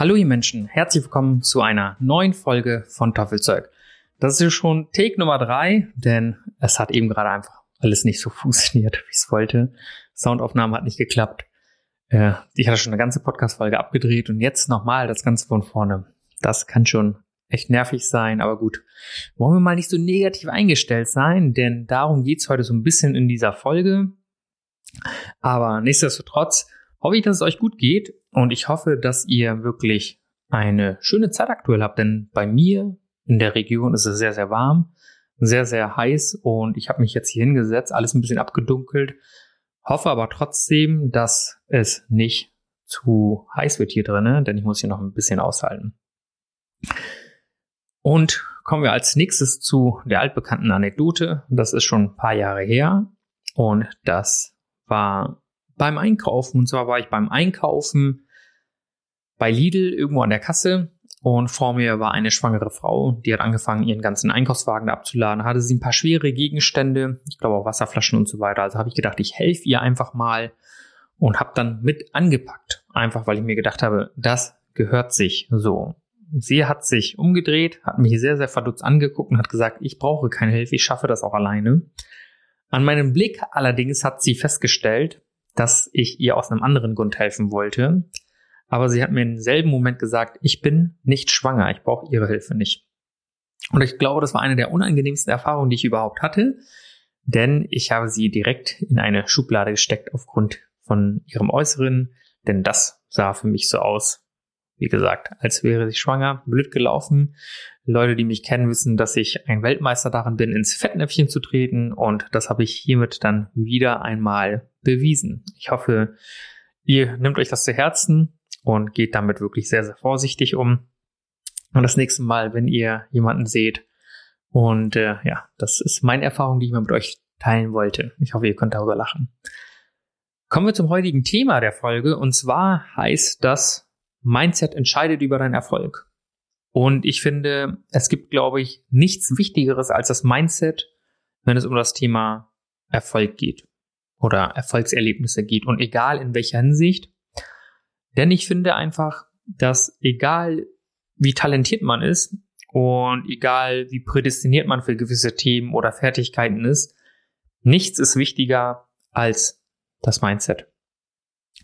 Hallo ihr Menschen, herzlich willkommen zu einer neuen Folge von Taffelzeug. Das ist schon Take Nummer drei, denn es hat eben gerade einfach alles nicht so funktioniert, wie es wollte. Soundaufnahme hat nicht geklappt. Äh, ich hatte schon eine ganze Podcast-Folge abgedreht und jetzt nochmal das Ganze von vorne. Das kann schon echt nervig sein, aber gut. Wollen wir mal nicht so negativ eingestellt sein, denn darum geht's heute so ein bisschen in dieser Folge. Aber nichtsdestotrotz hoffe ich, dass es euch gut geht und ich hoffe, dass ihr wirklich eine schöne Zeit aktuell habt, denn bei mir in der Region ist es sehr, sehr warm, sehr, sehr heiß und ich habe mich jetzt hier hingesetzt, alles ein bisschen abgedunkelt, hoffe aber trotzdem, dass es nicht zu heiß wird hier drinnen, denn ich muss hier noch ein bisschen aushalten. Und kommen wir als nächstes zu der altbekannten Anekdote. Das ist schon ein paar Jahre her und das war beim Einkaufen. Und zwar war ich beim Einkaufen bei Lidl irgendwo an der Kasse und vor mir war eine schwangere Frau, die hat angefangen, ihren ganzen Einkaufswagen abzuladen. Hatte sie ein paar schwere Gegenstände, ich glaube auch Wasserflaschen und so weiter. Also habe ich gedacht, ich helfe ihr einfach mal und habe dann mit angepackt. Einfach weil ich mir gedacht habe, das gehört sich so. Sie hat sich umgedreht, hat mich sehr, sehr verdutzt angeguckt und hat gesagt, ich brauche keine Hilfe, ich schaffe das auch alleine. An meinem Blick allerdings hat sie festgestellt, dass ich ihr aus einem anderen Grund helfen wollte. Aber sie hat mir im selben Moment gesagt, ich bin nicht schwanger, ich brauche ihre Hilfe nicht. Und ich glaube, das war eine der unangenehmsten Erfahrungen, die ich überhaupt hatte, denn ich habe sie direkt in eine Schublade gesteckt aufgrund von ihrem Äußeren, denn das sah für mich so aus, wie gesagt, als wäre sie schwanger, blöd gelaufen. Leute, die mich kennen, wissen, dass ich ein Weltmeister darin bin, ins Fettnäpfchen zu treten und das habe ich hiermit dann wieder einmal bewiesen. Ich hoffe, ihr nehmt euch das zu Herzen und geht damit wirklich sehr, sehr vorsichtig um. Und das nächste Mal, wenn ihr jemanden seht, und äh, ja, das ist meine Erfahrung, die ich mal mit euch teilen wollte. Ich hoffe, ihr könnt darüber lachen. Kommen wir zum heutigen Thema der Folge. Und zwar heißt das, Mindset entscheidet über deinen Erfolg. Und ich finde, es gibt, glaube ich, nichts Wichtigeres als das Mindset, wenn es um das Thema Erfolg geht oder Erfolgserlebnisse geht. Und egal in welcher Hinsicht, denn ich finde einfach, dass egal wie talentiert man ist und egal wie prädestiniert man für gewisse Themen oder Fertigkeiten ist, nichts ist wichtiger als das Mindset.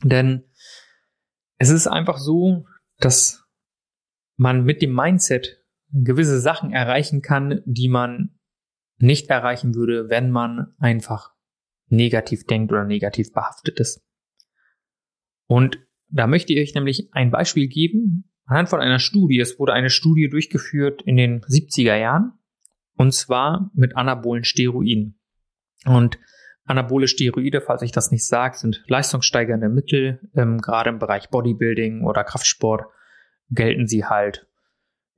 Denn es ist einfach so, dass man mit dem Mindset gewisse Sachen erreichen kann, die man nicht erreichen würde, wenn man einfach negativ denkt oder negativ behaftet ist. Und da möchte ich euch nämlich ein Beispiel geben, anhand von einer Studie. Es wurde eine Studie durchgeführt in den 70er Jahren, und zwar mit anabolen Steroiden. Und anabole Steroide, falls ich das nicht sage, sind leistungssteigernde Mittel. Ähm, gerade im Bereich Bodybuilding oder Kraftsport gelten sie halt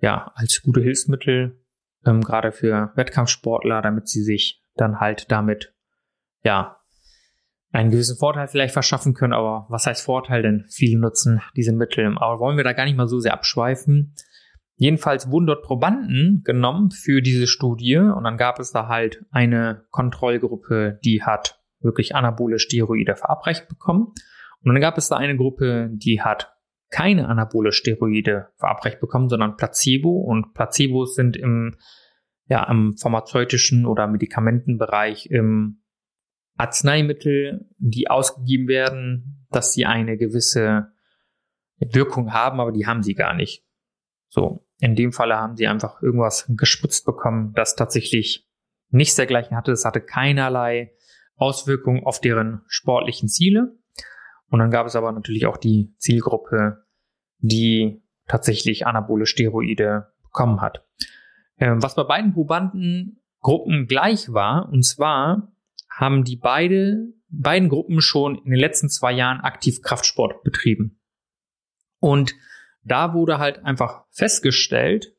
ja als gute Hilfsmittel, ähm, gerade für Wettkampfsportler, damit sie sich dann halt damit ja einen gewissen Vorteil vielleicht verschaffen können, aber was heißt Vorteil denn? Viele nutzen diese Mittel. Aber wollen wir da gar nicht mal so sehr abschweifen. Jedenfalls wurden dort Probanden genommen für diese Studie und dann gab es da halt eine Kontrollgruppe, die hat wirklich anabole Steroide verabreicht bekommen. Und dann gab es da eine Gruppe, die hat keine anabole Steroide verabreicht bekommen, sondern Placebo. Und Placebos sind im, ja, im pharmazeutischen oder Medikamentenbereich im Arzneimittel, die ausgegeben werden, dass sie eine gewisse Wirkung haben, aber die haben sie gar nicht. So, in dem Falle haben sie einfach irgendwas gespritzt bekommen, das tatsächlich nichts dergleichen hatte. Es hatte keinerlei Auswirkungen auf deren sportlichen Ziele. Und dann gab es aber natürlich auch die Zielgruppe, die tatsächlich anabole Steroide bekommen hat. Ähm, was bei beiden Probandengruppen gleich war, und zwar haben die beide, beiden Gruppen schon in den letzten zwei Jahren aktiv Kraftsport betrieben. Und da wurde halt einfach festgestellt,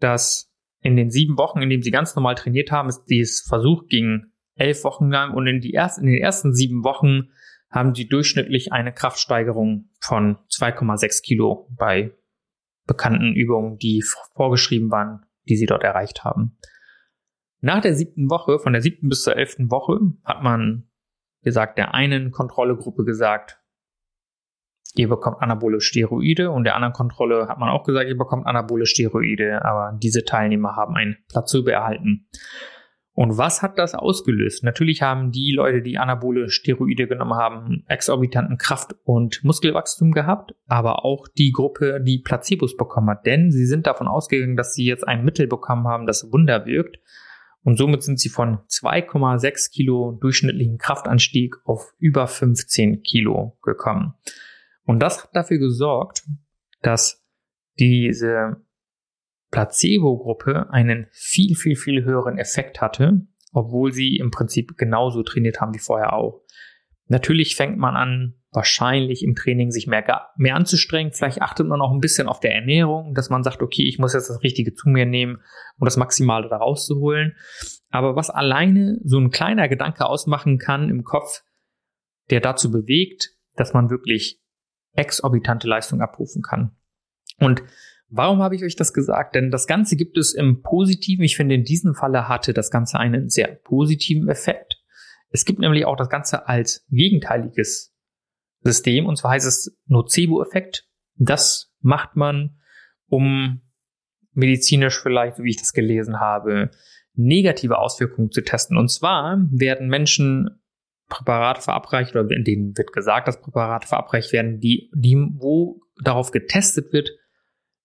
dass in den sieben Wochen, in denen sie ganz normal trainiert haben, ist dieses Versuch ging elf Wochen lang und in, die erst, in den ersten sieben Wochen haben sie durchschnittlich eine Kraftsteigerung von 2,6 Kilo bei bekannten Übungen, die vorgeschrieben waren, die sie dort erreicht haben. Nach der siebten Woche, von der siebten bis zur elften Woche, hat man gesagt, der einen Kontrollegruppe gesagt, ihr bekommt anabole Steroide und der anderen Kontrolle hat man auch gesagt, ihr bekommt anabole Steroide, aber diese Teilnehmer haben ein Placebo erhalten. Und was hat das ausgelöst? Natürlich haben die Leute, die anabole Steroide genommen haben, exorbitanten Kraft- und Muskelwachstum gehabt, aber auch die Gruppe, die Placebos bekommen hat. Denn sie sind davon ausgegangen, dass sie jetzt ein Mittel bekommen haben, das Wunder wirkt. Und somit sind sie von 2,6 Kilo durchschnittlichen Kraftanstieg auf über 15 Kilo gekommen. Und das hat dafür gesorgt, dass diese Placebo-Gruppe einen viel, viel, viel höheren Effekt hatte, obwohl sie im Prinzip genauso trainiert haben wie vorher auch. Natürlich fängt man an, wahrscheinlich im Training sich mehr, mehr anzustrengen. Vielleicht achtet man auch ein bisschen auf der Ernährung, dass man sagt, okay, ich muss jetzt das Richtige zu mir nehmen, um das Maximale da rauszuholen. Aber was alleine so ein kleiner Gedanke ausmachen kann im Kopf, der dazu bewegt, dass man wirklich exorbitante Leistung abrufen kann. Und Warum habe ich euch das gesagt? Denn das Ganze gibt es im Positiven. Ich finde, in diesem Falle hatte das Ganze einen sehr positiven Effekt. Es gibt nämlich auch das Ganze als gegenteiliges System, und zwar heißt es Nocebo-Effekt. Das macht man, um medizinisch vielleicht, wie ich das gelesen habe, negative Auswirkungen zu testen. Und zwar werden Menschen Präparate verabreicht, oder in denen wird gesagt, dass Präparate verabreicht werden, die, die, wo darauf getestet wird,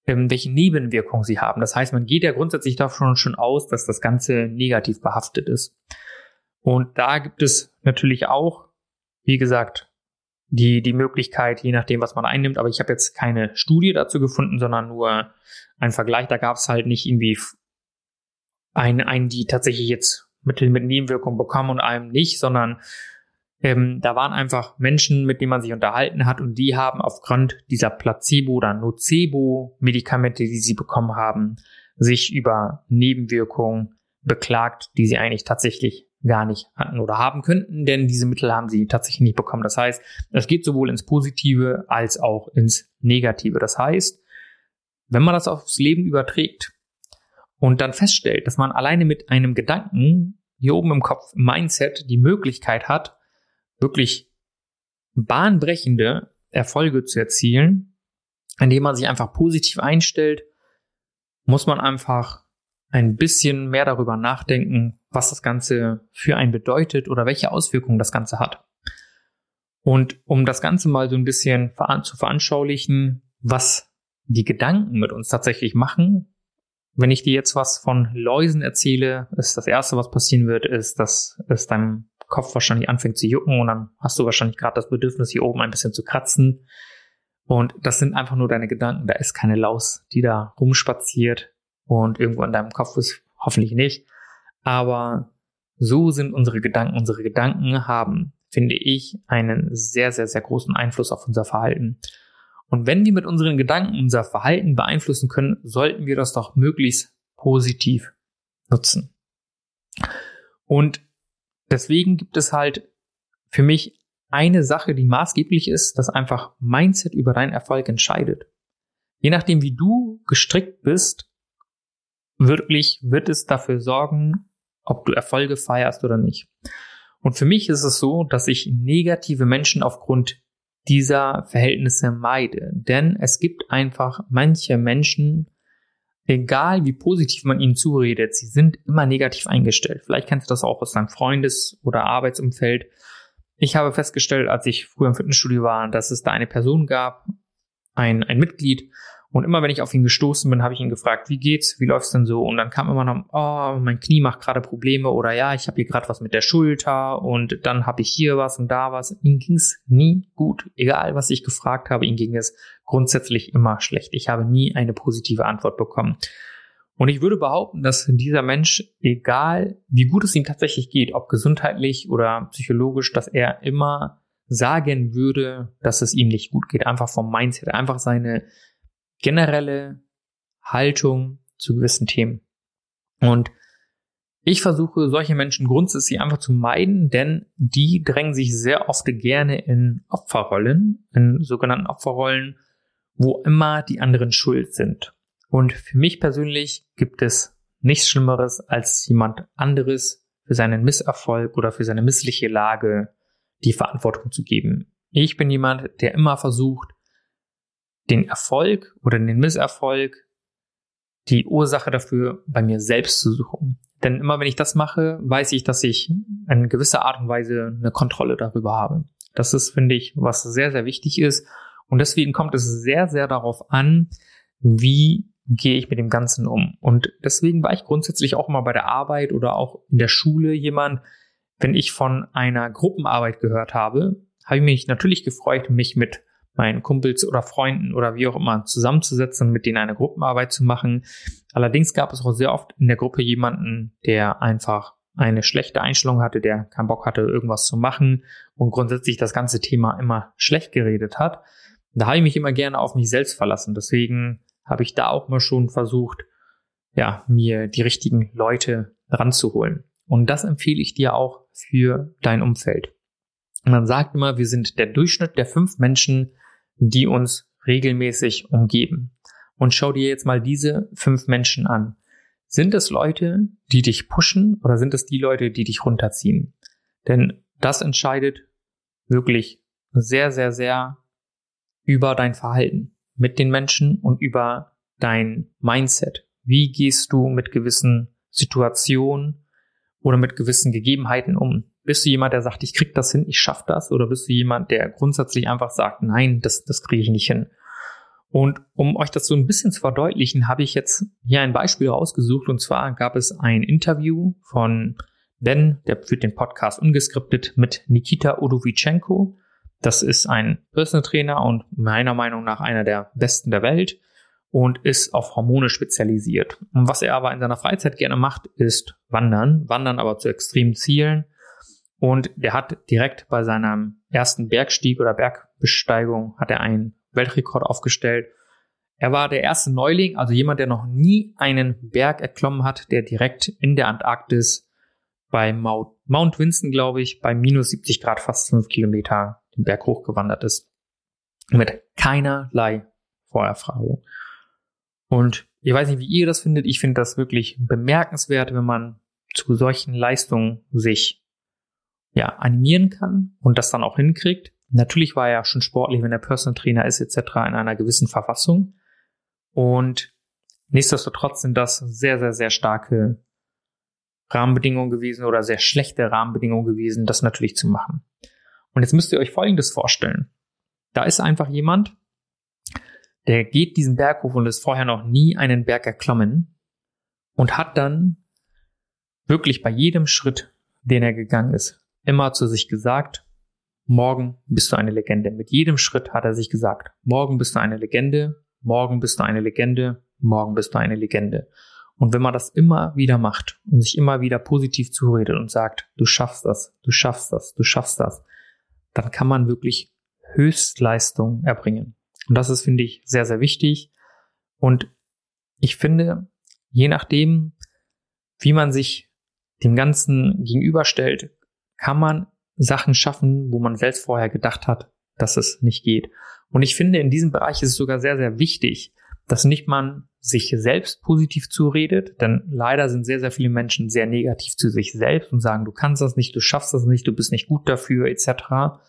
ähm, welche Nebenwirkungen sie haben. Das heißt, man geht ja grundsätzlich davon schon aus, dass das Ganze negativ behaftet ist. Und da gibt es natürlich auch, wie gesagt, die, die Möglichkeit, je nachdem, was man einnimmt, aber ich habe jetzt keine Studie dazu gefunden, sondern nur einen Vergleich. Da gab es halt nicht irgendwie einen, einen, die tatsächlich jetzt Mittel mit Nebenwirkungen bekommen und einem nicht, sondern ähm, da waren einfach Menschen, mit denen man sich unterhalten hat und die haben aufgrund dieser Placebo- oder Nocebo-Medikamente, die sie bekommen haben, sich über Nebenwirkungen beklagt, die sie eigentlich tatsächlich gar nicht hatten oder haben könnten, denn diese Mittel haben sie tatsächlich nicht bekommen. Das heißt, es geht sowohl ins Positive als auch ins Negative. Das heißt, wenn man das aufs Leben überträgt und dann feststellt, dass man alleine mit einem Gedanken hier oben im Kopf, im Mindset, die Möglichkeit hat, wirklich bahnbrechende Erfolge zu erzielen, indem man sich einfach positiv einstellt, muss man einfach ein bisschen mehr darüber nachdenken, was das Ganze für einen bedeutet oder welche Auswirkungen das Ganze hat. Und um das Ganze mal so ein bisschen zu veranschaulichen, was die Gedanken mit uns tatsächlich machen, wenn ich dir jetzt was von Läusen erzähle, ist das erste, was passieren wird, ist, dass es deinem Kopf wahrscheinlich anfängt zu jucken und dann hast du wahrscheinlich gerade das Bedürfnis, hier oben ein bisschen zu kratzen. Und das sind einfach nur deine Gedanken. Da ist keine Laus, die da rumspaziert und irgendwo in deinem Kopf ist, hoffentlich nicht. Aber so sind unsere Gedanken. Unsere Gedanken haben, finde ich, einen sehr, sehr, sehr großen Einfluss auf unser Verhalten. Und wenn wir mit unseren Gedanken unser Verhalten beeinflussen können, sollten wir das doch möglichst positiv nutzen. Und deswegen gibt es halt für mich eine Sache, die maßgeblich ist, dass einfach Mindset über deinen Erfolg entscheidet. Je nachdem, wie du gestrickt bist, wirklich wird es dafür sorgen, ob du Erfolge feierst oder nicht. Und für mich ist es so, dass ich negative Menschen aufgrund dieser Verhältnisse meide. Denn es gibt einfach manche Menschen, egal wie positiv man ihnen zuredet, sie sind immer negativ eingestellt. Vielleicht kennst du das auch aus deinem Freundes- oder Arbeitsumfeld. Ich habe festgestellt, als ich früher im Fitnessstudio war, dass es da eine Person gab, ein, ein Mitglied, und immer wenn ich auf ihn gestoßen bin, habe ich ihn gefragt, wie geht's, wie läuft's denn so? Und dann kam immer noch, oh, mein Knie macht gerade Probleme oder ja, ich habe hier gerade was mit der Schulter und dann habe ich hier was und da was. Ihm ging's nie gut, egal was ich gefragt habe, ihm ging es grundsätzlich immer schlecht. Ich habe nie eine positive Antwort bekommen. Und ich würde behaupten, dass dieser Mensch, egal wie gut es ihm tatsächlich geht, ob gesundheitlich oder psychologisch, dass er immer sagen würde, dass es ihm nicht gut geht, einfach vom Mindset, einfach seine generelle Haltung zu gewissen Themen. Und ich versuche solche Menschen grundsätzlich einfach zu meiden, denn die drängen sich sehr oft gerne in Opferrollen, in sogenannten Opferrollen, wo immer die anderen schuld sind. Und für mich persönlich gibt es nichts Schlimmeres, als jemand anderes für seinen Misserfolg oder für seine missliche Lage die Verantwortung zu geben. Ich bin jemand, der immer versucht, den Erfolg oder den Misserfolg, die Ursache dafür bei mir selbst zu suchen. Denn immer wenn ich das mache, weiß ich, dass ich in gewisser Art und Weise eine Kontrolle darüber habe. Das ist, finde ich, was sehr, sehr wichtig ist. Und deswegen kommt es sehr, sehr darauf an, wie gehe ich mit dem Ganzen um. Und deswegen war ich grundsätzlich auch immer bei der Arbeit oder auch in der Schule jemand, wenn ich von einer Gruppenarbeit gehört habe, habe ich mich natürlich gefreut, mich mit meinen Kumpels oder Freunden oder wie auch immer zusammenzusetzen mit denen eine Gruppenarbeit zu machen. Allerdings gab es auch sehr oft in der Gruppe jemanden, der einfach eine schlechte Einstellung hatte, der keinen Bock hatte, irgendwas zu machen und grundsätzlich das ganze Thema immer schlecht geredet hat. Da habe ich mich immer gerne auf mich selbst verlassen. Deswegen habe ich da auch mal schon versucht, ja, mir die richtigen Leute ranzuholen. Und das empfehle ich dir auch für dein Umfeld. Man sagt immer, wir sind der Durchschnitt der fünf Menschen, die uns regelmäßig umgeben. Und schau dir jetzt mal diese fünf Menschen an. Sind es Leute, die dich pushen oder sind es die Leute, die dich runterziehen? Denn das entscheidet wirklich sehr, sehr, sehr über dein Verhalten mit den Menschen und über dein Mindset. Wie gehst du mit gewissen Situationen oder mit gewissen Gegebenheiten um? Bist du jemand, der sagt, ich krieg das hin, ich schaff das? Oder bist du jemand, der grundsätzlich einfach sagt, nein, das, das kriege ich nicht hin? Und um euch das so ein bisschen zu verdeutlichen, habe ich jetzt hier ein Beispiel rausgesucht. Und zwar gab es ein Interview von Ben, der führt den Podcast ungeskriptet, mit Nikita Odovichenko. Das ist ein Personal Trainer und meiner Meinung nach einer der besten der Welt und ist auf Hormone spezialisiert. Und was er aber in seiner Freizeit gerne macht, ist Wandern. Wandern aber zu extremen Zielen. Und der hat direkt bei seinem ersten Bergstieg oder Bergbesteigung hat er einen Weltrekord aufgestellt. Er war der erste Neuling, also jemand, der noch nie einen Berg erklommen hat, der direkt in der Antarktis bei Mount, Mount Winston, glaube ich, bei minus 70 Grad fast fünf Kilometer den Berg hochgewandert ist. Mit keinerlei Vorerfahrung. Und ich weiß nicht, wie ihr das findet. Ich finde das wirklich bemerkenswert, wenn man zu solchen Leistungen sich ja, animieren kann und das dann auch hinkriegt. Natürlich war er schon sportlich, wenn er Personal Trainer ist etc. in einer gewissen Verfassung. Und nichtsdestotrotz sind das sehr, sehr, sehr starke Rahmenbedingungen gewesen oder sehr schlechte Rahmenbedingungen gewesen, das natürlich zu machen. Und jetzt müsst ihr euch Folgendes vorstellen. Da ist einfach jemand, der geht diesen Berg hoch und ist vorher noch nie einen Berg erklommen und hat dann wirklich bei jedem Schritt, den er gegangen ist, immer zu sich gesagt, morgen bist du eine Legende. Mit jedem Schritt hat er sich gesagt, morgen bist du eine Legende, morgen bist du eine Legende, morgen bist du eine Legende. Und wenn man das immer wieder macht und sich immer wieder positiv zuredet und sagt, du schaffst das, du schaffst das, du schaffst das, dann kann man wirklich Höchstleistung erbringen. Und das ist, finde ich, sehr, sehr wichtig. Und ich finde, je nachdem, wie man sich dem Ganzen gegenüberstellt, kann man Sachen schaffen, wo man selbst vorher gedacht hat, dass es nicht geht. Und ich finde, in diesem Bereich ist es sogar sehr, sehr wichtig, dass nicht man sich selbst positiv zuredet, denn leider sind sehr, sehr viele Menschen sehr negativ zu sich selbst und sagen, du kannst das nicht, du schaffst das nicht, du bist nicht gut dafür, etc.,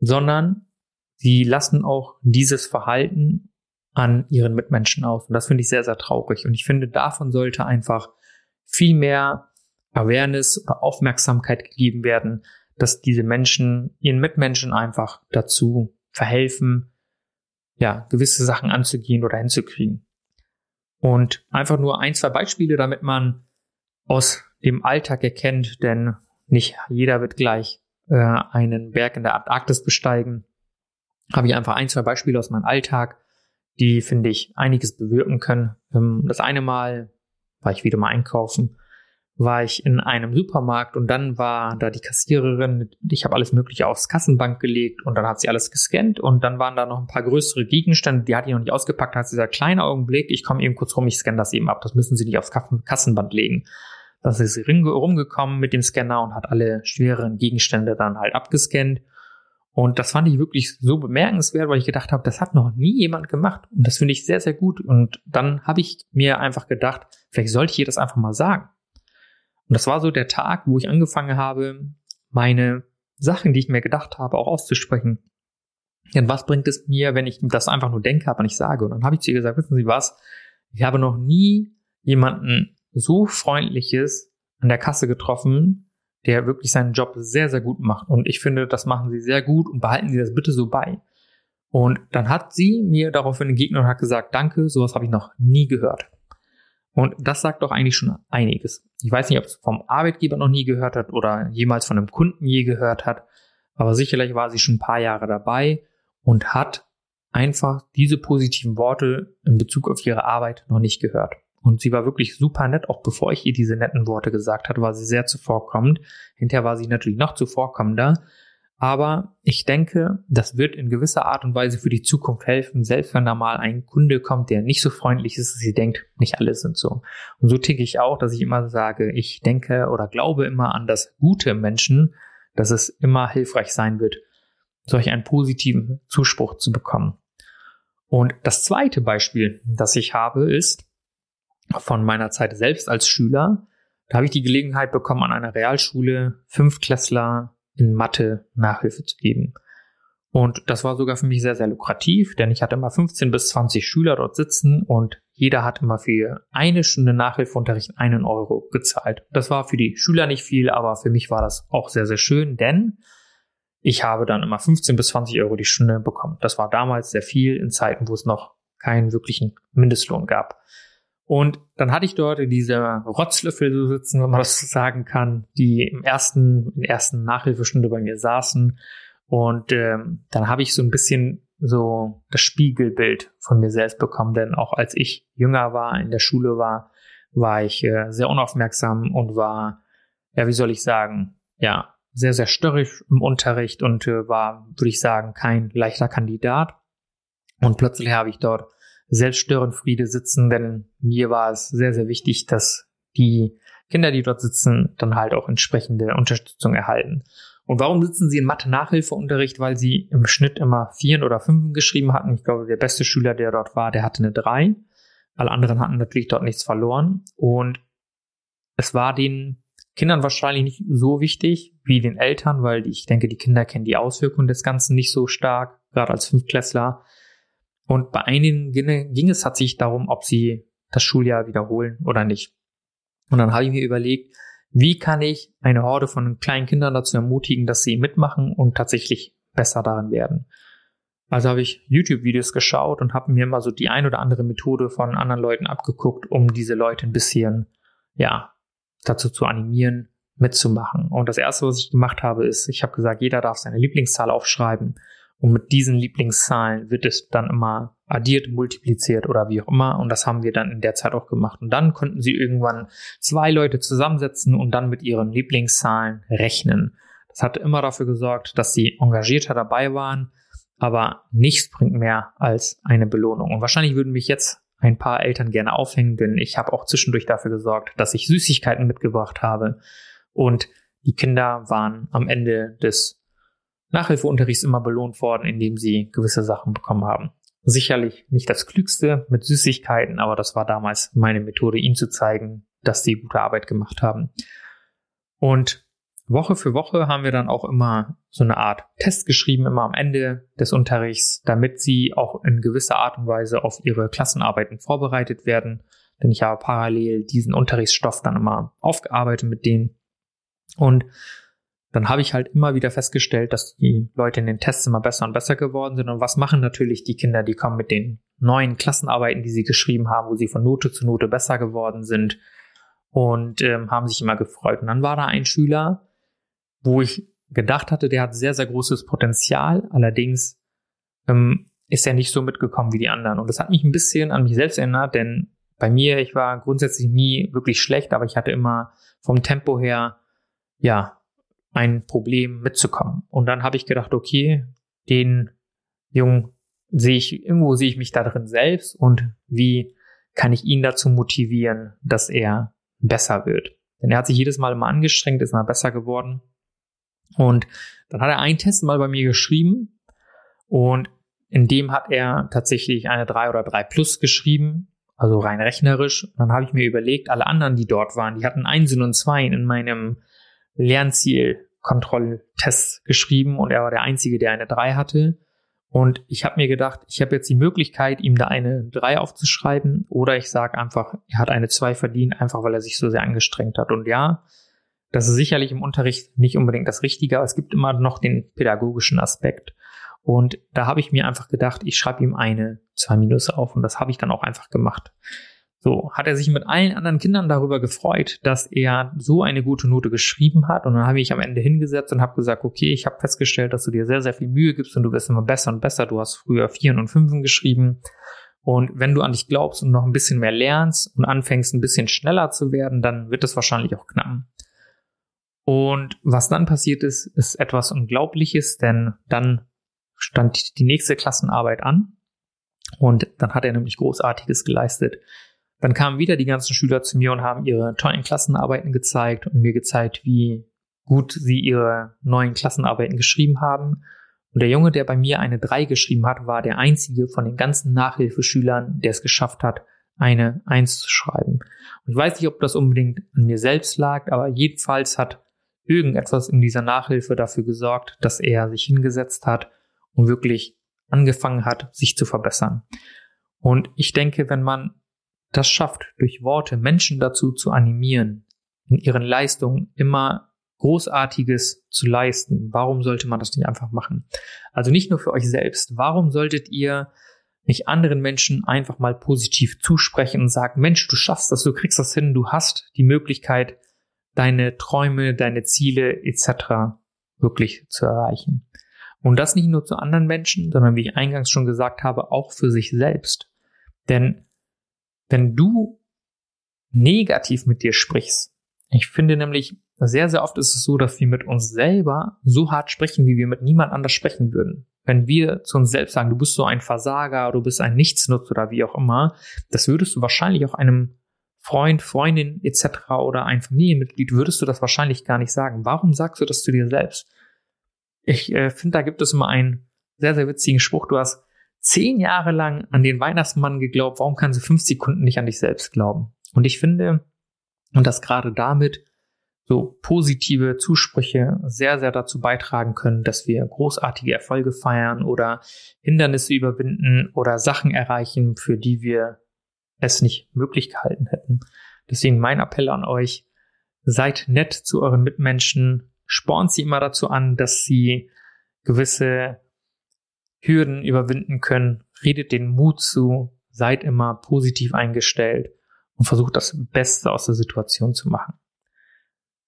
sondern sie lassen auch dieses Verhalten an ihren Mitmenschen aus. Und das finde ich sehr, sehr traurig. Und ich finde, davon sollte einfach viel mehr Awareness oder Aufmerksamkeit gegeben werden, dass diese Menschen ihren Mitmenschen einfach dazu verhelfen, ja, gewisse Sachen anzugehen oder hinzukriegen. Und einfach nur ein, zwei Beispiele, damit man aus dem Alltag erkennt, denn nicht jeder wird gleich äh, einen Berg in der Antarktis besteigen. Habe ich einfach ein, zwei Beispiele aus meinem Alltag, die, finde ich, einiges bewirken können. Ähm, das eine Mal war ich wieder mal einkaufen war ich in einem Supermarkt und dann war da die Kassiererin, ich habe alles mögliche aufs Kassenbank gelegt und dann hat sie alles gescannt und dann waren da noch ein paar größere Gegenstände, die hat die noch nicht ausgepackt, hat sie gesagt, kleiner Augenblick, ich komme eben kurz rum, ich scanne das eben ab, das müssen Sie nicht aufs Kassenband legen. Dann ist sie rumgekommen mit dem Scanner und hat alle schwereren Gegenstände dann halt abgescannt und das fand ich wirklich so bemerkenswert, weil ich gedacht habe, das hat noch nie jemand gemacht. Und das finde ich sehr, sehr gut. Und dann habe ich mir einfach gedacht, vielleicht sollte ich ihr das einfach mal sagen. Und das war so der Tag, wo ich angefangen habe, meine Sachen, die ich mir gedacht habe, auch auszusprechen. Denn was bringt es mir, wenn ich das einfach nur denke, aber nicht sage? Und dann habe ich zu ihr gesagt, wissen Sie was? Ich habe noch nie jemanden so freundliches an der Kasse getroffen, der wirklich seinen Job sehr, sehr gut macht. Und ich finde, das machen sie sehr gut und behalten sie das bitte so bei. Und dann hat sie mir daraufhin entgegnet und hat gesagt, danke, sowas habe ich noch nie gehört. Und das sagt doch eigentlich schon einiges. Ich weiß nicht, ob es vom Arbeitgeber noch nie gehört hat oder jemals von einem Kunden je gehört hat, aber sicherlich war sie schon ein paar Jahre dabei und hat einfach diese positiven Worte in Bezug auf ihre Arbeit noch nicht gehört. Und sie war wirklich super nett, auch bevor ich ihr diese netten Worte gesagt hatte, war sie sehr zuvorkommend. Hinterher war sie natürlich noch zuvorkommender. Aber ich denke, das wird in gewisser Art und Weise für die Zukunft helfen, selbst wenn da mal ein Kunde kommt, der nicht so freundlich ist, dass sie denkt, nicht alle sind so. Und so ticke ich auch, dass ich immer sage, ich denke oder glaube immer an das Gute im Menschen, dass es immer hilfreich sein wird, solch einen positiven Zuspruch zu bekommen. Und das zweite Beispiel, das ich habe, ist, von meiner Zeit selbst als Schüler. Da habe ich die Gelegenheit bekommen, an einer Realschule Fünftklässler in Mathe Nachhilfe zu geben. Und das war sogar für mich sehr, sehr lukrativ, denn ich hatte immer 15 bis 20 Schüler dort sitzen und jeder hat immer für eine Stunde Nachhilfeunterricht einen Euro gezahlt. Das war für die Schüler nicht viel, aber für mich war das auch sehr, sehr schön, denn ich habe dann immer 15 bis 20 Euro die Stunde bekommen. Das war damals sehr viel in Zeiten, wo es noch keinen wirklichen Mindestlohn gab. Und dann hatte ich dort diese Rotzlöffel so sitzen, wenn man das sagen kann, die im ersten, in der ersten Nachhilfestunde bei mir saßen. Und ähm, dann habe ich so ein bisschen so das Spiegelbild von mir selbst bekommen, denn auch als ich jünger war, in der Schule war, war ich äh, sehr unaufmerksam und war, ja, wie soll ich sagen, ja, sehr, sehr störrisch im Unterricht und äh, war, würde ich sagen, kein leichter Kandidat. Und plötzlich habe ich dort Selbststörenfriede sitzen, denn mir war es sehr, sehr wichtig, dass die Kinder, die dort sitzen, dann halt auch entsprechende Unterstützung erhalten. Und warum sitzen sie in Mathe-Nachhilfeunterricht? Weil sie im Schnitt immer Vieren oder Fünfen geschrieben hatten. Ich glaube, der beste Schüler, der dort war, der hatte eine Drei. Alle anderen hatten natürlich dort nichts verloren. Und es war den Kindern wahrscheinlich nicht so wichtig wie den Eltern, weil ich denke, die Kinder kennen die Auswirkungen des Ganzen nicht so stark, gerade als Fünftklässler. Und bei einigen ging es tatsächlich darum, ob sie das Schuljahr wiederholen oder nicht. Und dann habe ich mir überlegt, wie kann ich eine Horde von kleinen Kindern dazu ermutigen, dass sie mitmachen und tatsächlich besser darin werden. Also habe ich YouTube-Videos geschaut und habe mir mal so die ein oder andere Methode von anderen Leuten abgeguckt, um diese Leute ein bisschen, ja, dazu zu animieren, mitzumachen. Und das erste, was ich gemacht habe, ist, ich habe gesagt, jeder darf seine Lieblingszahl aufschreiben und mit diesen Lieblingszahlen wird es dann immer addiert, multipliziert oder wie auch immer. Und das haben wir dann in der Zeit auch gemacht. Und dann konnten sie irgendwann zwei Leute zusammensetzen und dann mit ihren Lieblingszahlen rechnen. Das hat immer dafür gesorgt, dass sie engagierter dabei waren. Aber nichts bringt mehr als eine Belohnung. Und wahrscheinlich würden mich jetzt ein paar Eltern gerne aufhängen, denn ich habe auch zwischendurch dafür gesorgt, dass ich Süßigkeiten mitgebracht habe. Und die Kinder waren am Ende des Nachhilfeunterricht ist immer belohnt worden, indem sie gewisse Sachen bekommen haben. Sicherlich nicht das Klügste mit Süßigkeiten, aber das war damals meine Methode, ihnen zu zeigen, dass sie gute Arbeit gemacht haben. Und Woche für Woche haben wir dann auch immer so eine Art Test geschrieben, immer am Ende des Unterrichts, damit sie auch in gewisser Art und Weise auf ihre Klassenarbeiten vorbereitet werden. Denn ich habe parallel diesen Unterrichtsstoff dann immer aufgearbeitet mit denen. Und dann habe ich halt immer wieder festgestellt, dass die Leute in den Tests immer besser und besser geworden sind. Und was machen natürlich die Kinder, die kommen mit den neuen Klassenarbeiten, die sie geschrieben haben, wo sie von Note zu Note besser geworden sind und ähm, haben sich immer gefreut. Und dann war da ein Schüler, wo ich gedacht hatte, der hat sehr, sehr großes Potenzial. Allerdings ähm, ist er nicht so mitgekommen wie die anderen. Und das hat mich ein bisschen an mich selbst erinnert, denn bei mir, ich war grundsätzlich nie wirklich schlecht, aber ich hatte immer vom Tempo her, ja, ein Problem mitzukommen. Und dann habe ich gedacht, okay, den Jungen sehe ich, irgendwo sehe ich mich da drin selbst und wie kann ich ihn dazu motivieren, dass er besser wird. Denn er hat sich jedes Mal immer angestrengt, ist mal besser geworden. Und dann hat er einen Test mal bei mir geschrieben und in dem hat er tatsächlich eine 3 oder 3 plus geschrieben, also rein rechnerisch. Und dann habe ich mir überlegt, alle anderen, die dort waren, die hatten Einsen und Zweien in meinem Lernziel-Kontrolltest geschrieben und er war der Einzige, der eine 3 hatte. Und ich habe mir gedacht, ich habe jetzt die Möglichkeit, ihm da eine 3 aufzuschreiben oder ich sage einfach, er hat eine 2 verdient, einfach weil er sich so sehr angestrengt hat. Und ja, das ist sicherlich im Unterricht nicht unbedingt das Richtige, aber es gibt immer noch den pädagogischen Aspekt. Und da habe ich mir einfach gedacht, ich schreibe ihm eine 2 Minus auf und das habe ich dann auch einfach gemacht. So, hat er sich mit allen anderen Kindern darüber gefreut, dass er so eine gute Note geschrieben hat. Und dann habe ich am Ende hingesetzt und habe gesagt, okay, ich habe festgestellt, dass du dir sehr, sehr viel Mühe gibst und du wirst immer besser und besser. Du hast früher Vieren und Fünfen geschrieben. Und wenn du an dich glaubst und noch ein bisschen mehr lernst und anfängst, ein bisschen schneller zu werden, dann wird es wahrscheinlich auch knappen. Und was dann passiert ist, ist etwas Unglaubliches, denn dann stand die nächste Klassenarbeit an und dann hat er nämlich Großartiges geleistet. Dann kamen wieder die ganzen Schüler zu mir und haben ihre tollen Klassenarbeiten gezeigt und mir gezeigt, wie gut sie ihre neuen Klassenarbeiten geschrieben haben. Und der Junge, der bei mir eine 3 geschrieben hat, war der einzige von den ganzen Nachhilfeschülern, der es geschafft hat, eine 1 zu schreiben. Und ich weiß nicht, ob das unbedingt an mir selbst lag, aber jedenfalls hat irgendetwas in dieser Nachhilfe dafür gesorgt, dass er sich hingesetzt hat und wirklich angefangen hat, sich zu verbessern. Und ich denke, wenn man das schafft, durch Worte Menschen dazu zu animieren, in ihren Leistungen immer Großartiges zu leisten. Warum sollte man das nicht einfach machen? Also nicht nur für euch selbst. Warum solltet ihr nicht anderen Menschen einfach mal positiv zusprechen und sagen, Mensch, du schaffst das, du kriegst das hin, du hast die Möglichkeit, deine Träume, deine Ziele etc. wirklich zu erreichen. Und das nicht nur zu anderen Menschen, sondern wie ich eingangs schon gesagt habe, auch für sich selbst. Denn wenn du negativ mit dir sprichst, ich finde nämlich, sehr, sehr oft ist es so, dass wir mit uns selber so hart sprechen, wie wir mit niemand anders sprechen würden. Wenn wir zu uns selbst sagen, du bist so ein Versager, du bist ein Nichtsnutz oder wie auch immer, das würdest du wahrscheinlich auch einem Freund, Freundin etc. oder ein Familienmitglied, würdest du das wahrscheinlich gar nicht sagen. Warum sagst du das zu dir selbst? Ich äh, finde, da gibt es immer einen sehr, sehr witzigen Spruch. Du hast zehn Jahre lang an den Weihnachtsmann geglaubt, warum kannst du fünf Sekunden nicht an dich selbst glauben? Und ich finde, und dass gerade damit so positive Zusprüche sehr, sehr dazu beitragen können, dass wir großartige Erfolge feiern oder Hindernisse überwinden oder Sachen erreichen, für die wir es nicht möglich gehalten hätten. Deswegen mein Appell an euch, seid nett zu euren Mitmenschen, spornt sie immer dazu an, dass sie gewisse Hürden überwinden können, redet den Mut zu, seid immer positiv eingestellt und versucht das Beste aus der Situation zu machen.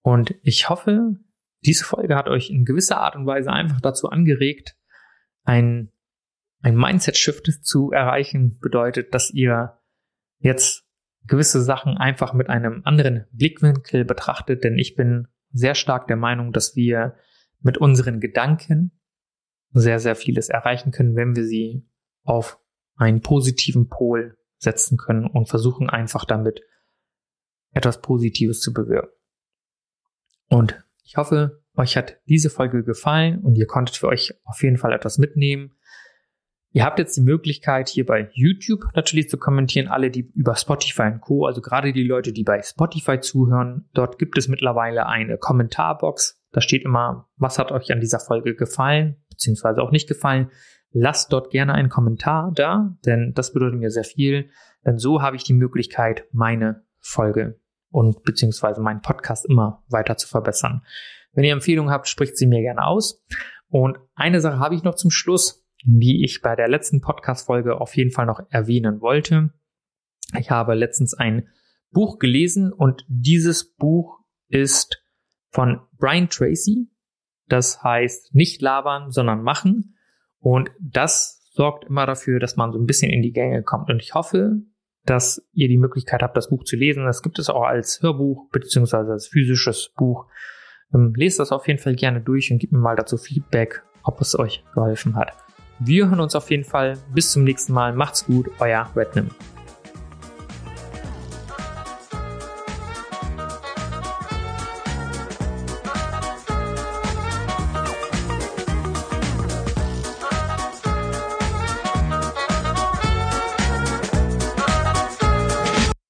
Und ich hoffe, diese Folge hat euch in gewisser Art und Weise einfach dazu angeregt, ein, ein Mindset-Shift zu erreichen, bedeutet, dass ihr jetzt gewisse Sachen einfach mit einem anderen Blickwinkel betrachtet, denn ich bin sehr stark der Meinung, dass wir mit unseren Gedanken sehr, sehr vieles erreichen können, wenn wir sie auf einen positiven Pol setzen können und versuchen einfach damit etwas Positives zu bewirken. Und ich hoffe, euch hat diese Folge gefallen und ihr konntet für euch auf jeden Fall etwas mitnehmen. Ihr habt jetzt die Möglichkeit, hier bei YouTube natürlich zu kommentieren, alle, die über Spotify und Co., also gerade die Leute, die bei Spotify zuhören. Dort gibt es mittlerweile eine Kommentarbox. Da steht immer, was hat euch an dieser Folge gefallen, beziehungsweise auch nicht gefallen. Lasst dort gerne einen Kommentar da, denn das bedeutet mir sehr viel. Denn so habe ich die Möglichkeit, meine Folge und beziehungsweise meinen Podcast immer weiter zu verbessern. Wenn ihr Empfehlungen habt, spricht sie mir gerne aus. Und eine Sache habe ich noch zum Schluss die ich bei der letzten Podcast-Folge auf jeden Fall noch erwähnen wollte. Ich habe letztens ein Buch gelesen und dieses Buch ist von Brian Tracy. Das heißt nicht labern, sondern machen. Und das sorgt immer dafür, dass man so ein bisschen in die Gänge kommt. Und ich hoffe, dass ihr die Möglichkeit habt, das Buch zu lesen. Das gibt es auch als Hörbuch beziehungsweise als physisches Buch. Ähm, lest das auf jeden Fall gerne durch und gebt mir mal dazu Feedback, ob es euch geholfen hat. Wir hören uns auf jeden Fall. Bis zum nächsten Mal. Macht's gut, euer Rednam.